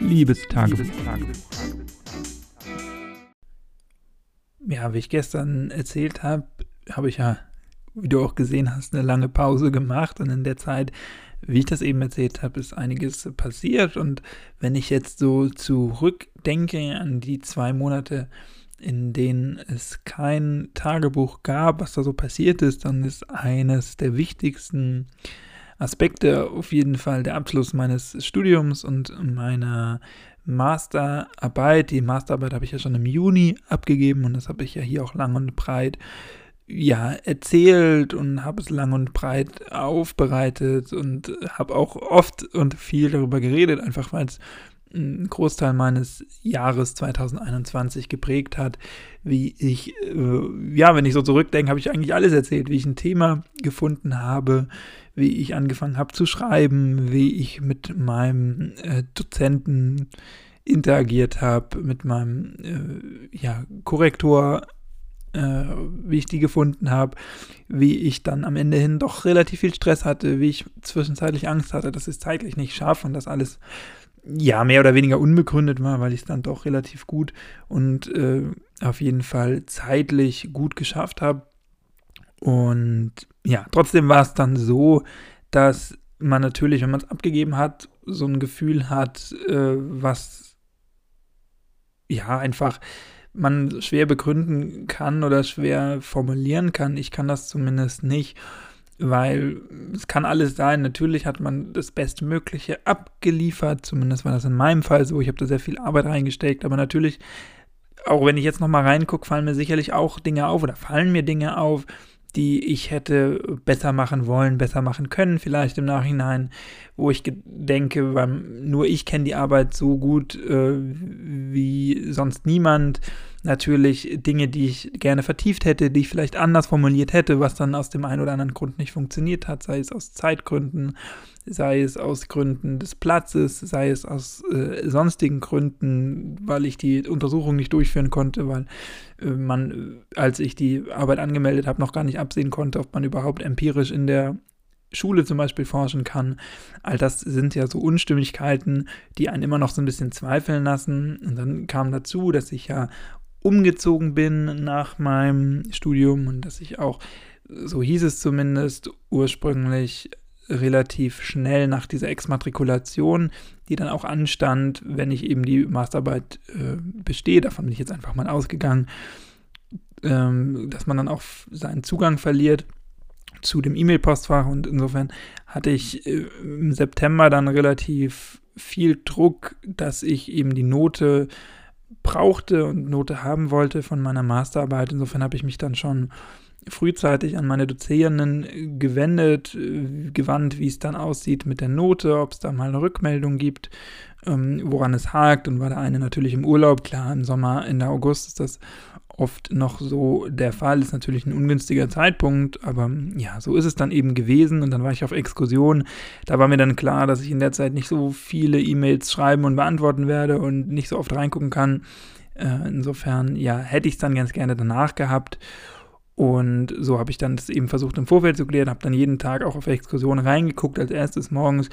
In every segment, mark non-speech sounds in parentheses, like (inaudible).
Liebestagebuch. Ja, wie ich gestern erzählt habe, habe ich ja, wie du auch gesehen hast, eine lange Pause gemacht und in der Zeit, wie ich das eben erzählt habe, ist einiges passiert und wenn ich jetzt so zurückdenke an die zwei Monate, in denen es kein Tagebuch gab, was da so passiert ist, dann ist eines der wichtigsten Aspekte auf jeden Fall der Abschluss meines Studiums und meiner Masterarbeit. Die Masterarbeit habe ich ja schon im Juni abgegeben und das habe ich ja hier auch lang und breit ja erzählt und habe es lang und breit aufbereitet und habe auch oft und viel darüber geredet, einfach weil es einen Großteil meines Jahres 2021 geprägt hat, wie ich, äh, ja, wenn ich so zurückdenke, habe ich eigentlich alles erzählt, wie ich ein Thema gefunden habe, wie ich angefangen habe zu schreiben, wie ich mit meinem äh, Dozenten interagiert habe, mit meinem äh, ja, Korrektor, äh, wie ich die gefunden habe, wie ich dann am Ende hin doch relativ viel Stress hatte, wie ich zwischenzeitlich Angst hatte, dass ich es zeitlich nicht schaffe und das alles ja, mehr oder weniger unbegründet war, weil ich es dann doch relativ gut und äh, auf jeden Fall zeitlich gut geschafft habe. Und ja, trotzdem war es dann so, dass man natürlich, wenn man es abgegeben hat, so ein Gefühl hat, äh, was ja einfach man schwer begründen kann oder schwer formulieren kann. Ich kann das zumindest nicht weil es kann alles sein. Natürlich hat man das Bestmögliche abgeliefert, zumindest war das in meinem Fall so. Ich habe da sehr viel Arbeit reingesteckt, aber natürlich, auch wenn ich jetzt nochmal reingucke, fallen mir sicherlich auch Dinge auf oder fallen mir Dinge auf, die ich hätte besser machen wollen, besser machen können, vielleicht im Nachhinein, wo ich denke, weil nur ich kenne die Arbeit so gut äh, wie sonst niemand natürlich Dinge, die ich gerne vertieft hätte, die ich vielleicht anders formuliert hätte, was dann aus dem einen oder anderen Grund nicht funktioniert hat, sei es aus Zeitgründen, sei es aus Gründen des Platzes, sei es aus äh, sonstigen Gründen, weil ich die Untersuchung nicht durchführen konnte, weil äh, man, als ich die Arbeit angemeldet habe, noch gar nicht absehen konnte, ob man überhaupt empirisch in der Schule zum Beispiel forschen kann. All das sind ja so Unstimmigkeiten, die einen immer noch so ein bisschen zweifeln lassen. Und dann kam dazu, dass ich ja umgezogen bin nach meinem Studium und dass ich auch, so hieß es zumindest, ursprünglich relativ schnell nach dieser Exmatrikulation, die dann auch anstand, wenn ich eben die Masterarbeit äh, bestehe, davon bin ich jetzt einfach mal ausgegangen, ähm, dass man dann auch seinen Zugang verliert zu dem E-Mail-Postfach und insofern hatte ich äh, im September dann relativ viel Druck, dass ich eben die Note brauchte und Note haben wollte von meiner Masterarbeit. Insofern habe ich mich dann schon frühzeitig an meine Dozierenden gewendet, äh, gewandt, wie es dann aussieht mit der Note, ob es da mal eine Rückmeldung gibt, ähm, woran es hakt. Und war der eine natürlich im Urlaub, klar, im Sommer, Ende August ist das oft noch so der Fall. Ist natürlich ein ungünstiger Zeitpunkt, aber ja, so ist es dann eben gewesen. Und dann war ich auf Exkursion. Da war mir dann klar, dass ich in der Zeit nicht so viele E-Mails schreiben und beantworten werde und nicht so oft reingucken kann. Äh, insofern, ja, hätte ich es dann ganz gerne danach gehabt. Und so habe ich dann das eben versucht im Vorfeld zu klären, habe dann jeden Tag auch auf Exkursion reingeguckt, als erstes morgens,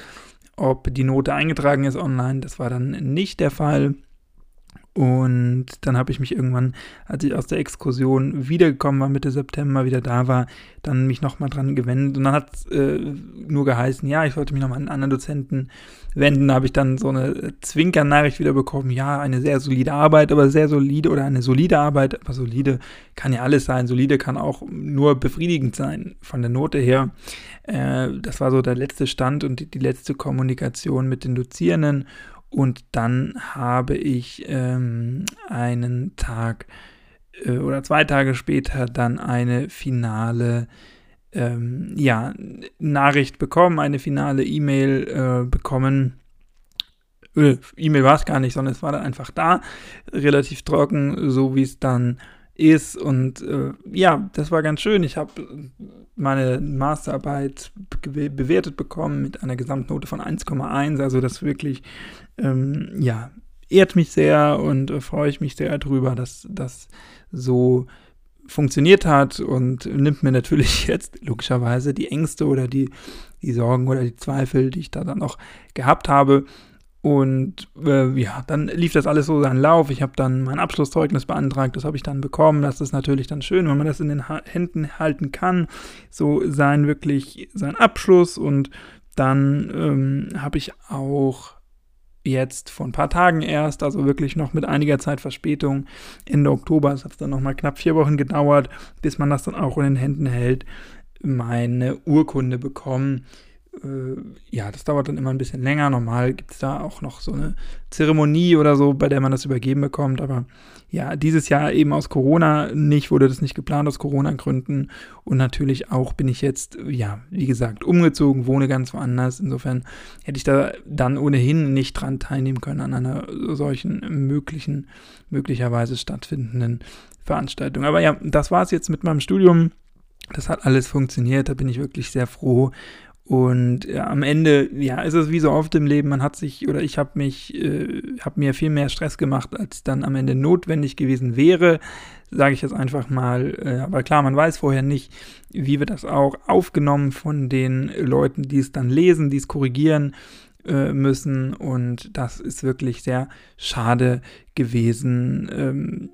ob die Note eingetragen ist online. Das war dann nicht der Fall. Und dann habe ich mich irgendwann, als ich aus der Exkursion wiedergekommen war, Mitte September wieder da war, dann mich nochmal dran gewendet. Und dann hat es äh, nur geheißen, ja, ich sollte mich nochmal an einen anderen Dozenten wenden. Da habe ich dann so eine Zwinkernachricht wieder bekommen, ja, eine sehr solide Arbeit, aber sehr solide oder eine solide Arbeit, aber solide kann ja alles sein. Solide kann auch nur befriedigend sein von der Note her. Äh, das war so der letzte Stand und die, die letzte Kommunikation mit den Dozierenden. Und dann habe ich ähm, einen Tag äh, oder zwei Tage später dann eine finale ähm, ja, Nachricht bekommen, eine finale E-Mail äh, bekommen. Äh, E-Mail war es gar nicht, sondern es war dann einfach da, relativ trocken, so wie es dann ist. Und äh, ja, das war ganz schön. Ich habe meine Masterarbeit bewertet bekommen mit einer Gesamtnote von 1,1. Also das wirklich, ähm, ja, ehrt mich sehr und äh, freue ich mich sehr darüber, dass das so funktioniert hat und nimmt mir natürlich (laughs) jetzt logischerweise die Ängste oder die, die Sorgen oder die Zweifel, die ich da dann noch gehabt habe. Und äh, ja, dann lief das alles so seinen Lauf. Ich habe dann mein Abschlusszeugnis beantragt, das habe ich dann bekommen. Das ist natürlich dann schön, wenn man das in den ha Händen halten kann. So sein wirklich sein Abschluss. Und dann ähm, habe ich auch jetzt vor ein paar Tagen erst, also wirklich noch mit einiger Zeit Verspätung, Ende Oktober, es hat dann nochmal knapp vier Wochen gedauert, bis man das dann auch in den Händen hält, meine Urkunde bekommen ja, das dauert dann immer ein bisschen länger. Normal gibt es da auch noch so eine Zeremonie oder so, bei der man das übergeben bekommt. Aber ja, dieses Jahr eben aus Corona nicht, wurde das nicht geplant aus Corona-Gründen. Und natürlich auch bin ich jetzt, ja, wie gesagt, umgezogen, wohne ganz woanders. Insofern hätte ich da dann ohnehin nicht dran teilnehmen können an einer solchen möglichen, möglicherweise stattfindenden Veranstaltung. Aber ja, das war es jetzt mit meinem Studium. Das hat alles funktioniert, da bin ich wirklich sehr froh und ja, am Ende, ja, ist es wie so oft im Leben, man hat sich oder ich habe mich, äh, habe mir viel mehr Stress gemacht, als dann am Ende notwendig gewesen wäre, sage ich jetzt einfach mal. Äh, aber klar, man weiß vorher nicht, wie wird das auch aufgenommen von den Leuten, die es dann lesen, die es korrigieren äh, müssen. Und das ist wirklich sehr schade gewesen. Ähm,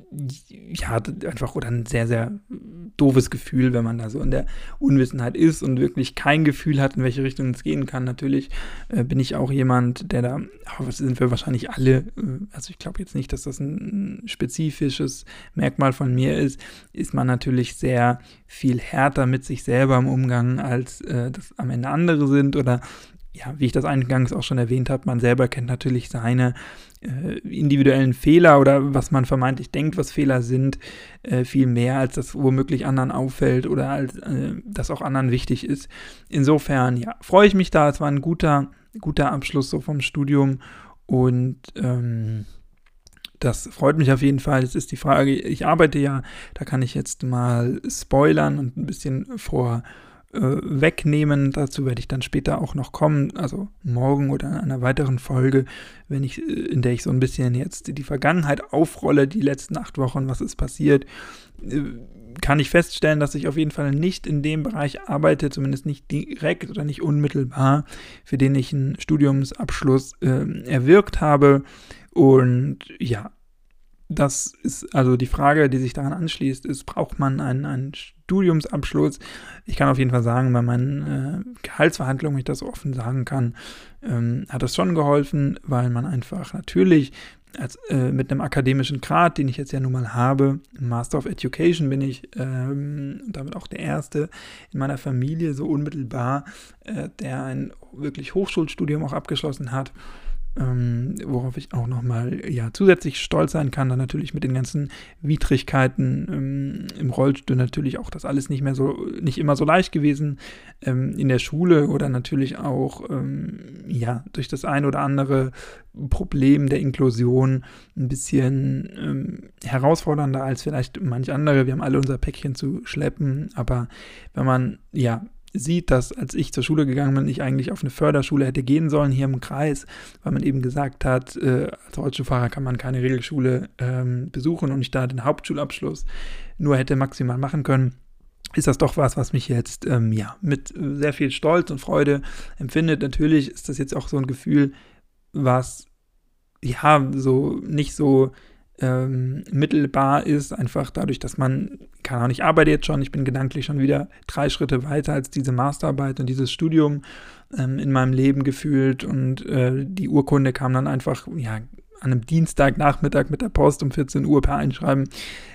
ja, einfach oder ein sehr, sehr doofes Gefühl, wenn man da so in der Unwissenheit ist und wirklich kein Gefühl hat, in welche Richtung es gehen kann. Natürlich äh, bin ich auch jemand, der da, aber was sind wir wahrscheinlich alle, äh, also ich glaube jetzt nicht, dass das ein spezifisches Merkmal von mir ist, ist man natürlich sehr viel härter mit sich selber im Umgang, als äh, das am Ende andere sind oder ja, wie ich das eingangs auch schon erwähnt habe, man selber kennt natürlich seine äh, individuellen Fehler oder was man vermeintlich denkt, was Fehler sind, äh, viel mehr, als das womöglich anderen auffällt oder als äh, das auch anderen wichtig ist. Insofern, ja, freue ich mich da. Es war ein guter, guter Abschluss so vom Studium und ähm, das freut mich auf jeden Fall. Es ist die Frage, ich arbeite ja, da kann ich jetzt mal spoilern und ein bisschen vor äh, wegnehmen. Dazu werde ich dann später auch noch kommen, also morgen oder in einer weiteren Folge, wenn ich, äh, in der ich so ein bisschen jetzt die Vergangenheit aufrolle, die letzten acht Wochen, was ist passiert, äh, kann ich feststellen, dass ich auf jeden Fall nicht in dem Bereich arbeite, zumindest nicht direkt oder nicht unmittelbar, für den ich einen Studiumsabschluss äh, erwirkt habe. Und ja, das ist also die Frage, die sich daran anschließt, ist, braucht man einen, einen Studiumsabschluss? Ich kann auf jeden Fall sagen, bei meinen äh, Gehaltsverhandlungen, wenn ich das offen sagen kann, ähm, hat das schon geholfen, weil man einfach natürlich als, äh, mit einem akademischen Grad, den ich jetzt ja nun mal habe, Master of Education bin ich ähm, damit auch der Erste in meiner Familie so unmittelbar, äh, der ein wirklich Hochschulstudium auch abgeschlossen hat ähm, worauf ich auch nochmal ja, zusätzlich stolz sein kann, dann natürlich mit den ganzen Widrigkeiten ähm, im Rollstuhl natürlich auch das alles nicht mehr so, nicht immer so leicht gewesen ähm, in der Schule oder natürlich auch ähm, ja, durch das ein oder andere Problem der Inklusion ein bisschen ähm, herausfordernder als vielleicht manch andere. Wir haben alle unser Päckchen zu schleppen, aber wenn man ja sieht, dass als ich zur Schule gegangen bin, ich eigentlich auf eine Förderschule hätte gehen sollen hier im Kreis, weil man eben gesagt hat, äh, als Rollstuhlfahrer kann man keine Regelschule ähm, besuchen und ich da den Hauptschulabschluss nur hätte maximal machen können ist das doch was, was mich jetzt ähm, ja mit sehr viel Stolz und Freude empfindet. Natürlich ist das jetzt auch so ein Gefühl, was ja so nicht so ähm, mittelbar ist, einfach dadurch, dass man, keine Ahnung, ich arbeite jetzt schon, ich bin gedanklich schon wieder drei Schritte weiter als diese Masterarbeit und dieses Studium ähm, in meinem Leben gefühlt und äh, die Urkunde kam dann einfach, ja, an einem Dienstagnachmittag mit der Post um 14 Uhr per Einschreiben.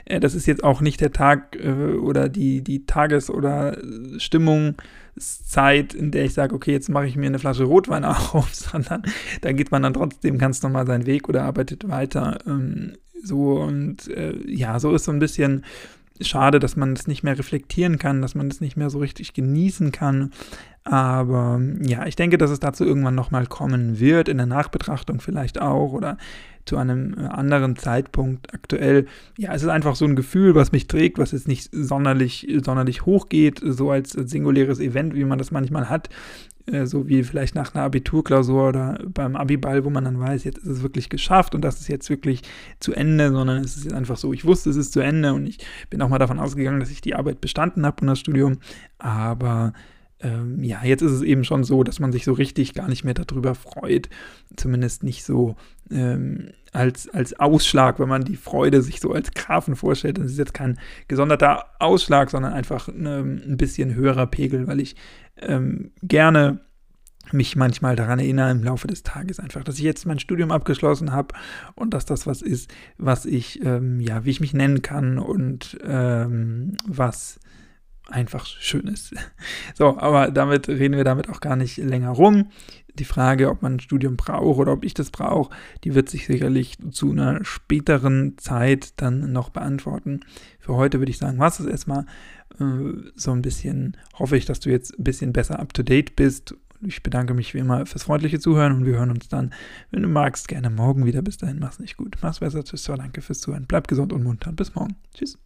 Äh, das ist jetzt auch nicht der Tag äh, oder die, die Tages- oder Stimmungszeit, in der ich sage, okay, jetzt mache ich mir eine Flasche Rotwein (laughs) auf, sondern da geht man dann trotzdem ganz normal seinen Weg oder arbeitet weiter. Ähm, so und äh, ja, so ist so ein bisschen schade, dass man das nicht mehr reflektieren kann, dass man das nicht mehr so richtig genießen kann. Aber ja, ich denke, dass es dazu irgendwann nochmal kommen wird, in der Nachbetrachtung vielleicht auch oder zu einem äh, anderen Zeitpunkt. Aktuell, ja, es ist einfach so ein Gefühl, was mich trägt, was jetzt nicht sonderlich, sonderlich hoch geht, so als singuläres Event, wie man das manchmal hat. Äh, so wie vielleicht nach einer Abiturklausur oder beim Abiball, wo man dann weiß, jetzt ist es wirklich geschafft und das ist jetzt wirklich zu Ende, sondern es ist jetzt einfach so, ich wusste, es ist zu Ende und ich bin auch mal davon ausgegangen, dass ich die Arbeit bestanden habe und das Studium, aber ähm, ja, jetzt ist es eben schon so, dass man sich so richtig gar nicht mehr darüber freut. Zumindest nicht so ähm, als, als Ausschlag, wenn man die Freude sich so als Grafen vorstellt. Das ist jetzt kein gesonderter Ausschlag, sondern einfach ne, ein bisschen höherer Pegel, weil ich ähm, gerne mich manchmal daran erinnere im Laufe des Tages einfach, dass ich jetzt mein Studium abgeschlossen habe und dass das was ist, was ich, ähm, ja, wie ich mich nennen kann und ähm, was einfach schön ist. So, aber damit reden wir damit auch gar nicht länger rum. Die Frage, ob man ein Studium braucht oder ob ich das brauche, die wird sich sicherlich zu einer späteren Zeit dann noch beantworten. Für heute würde ich sagen, was ist erstmal äh, so ein bisschen, hoffe ich, dass du jetzt ein bisschen besser up to date bist ich bedanke mich wie immer fürs freundliche Zuhören und wir hören uns dann, wenn du magst, gerne morgen wieder. Bis dahin, mach's nicht gut. Mach's besser. Tschüss, danke fürs Zuhören. Bleib gesund und munter. Bis morgen. Tschüss.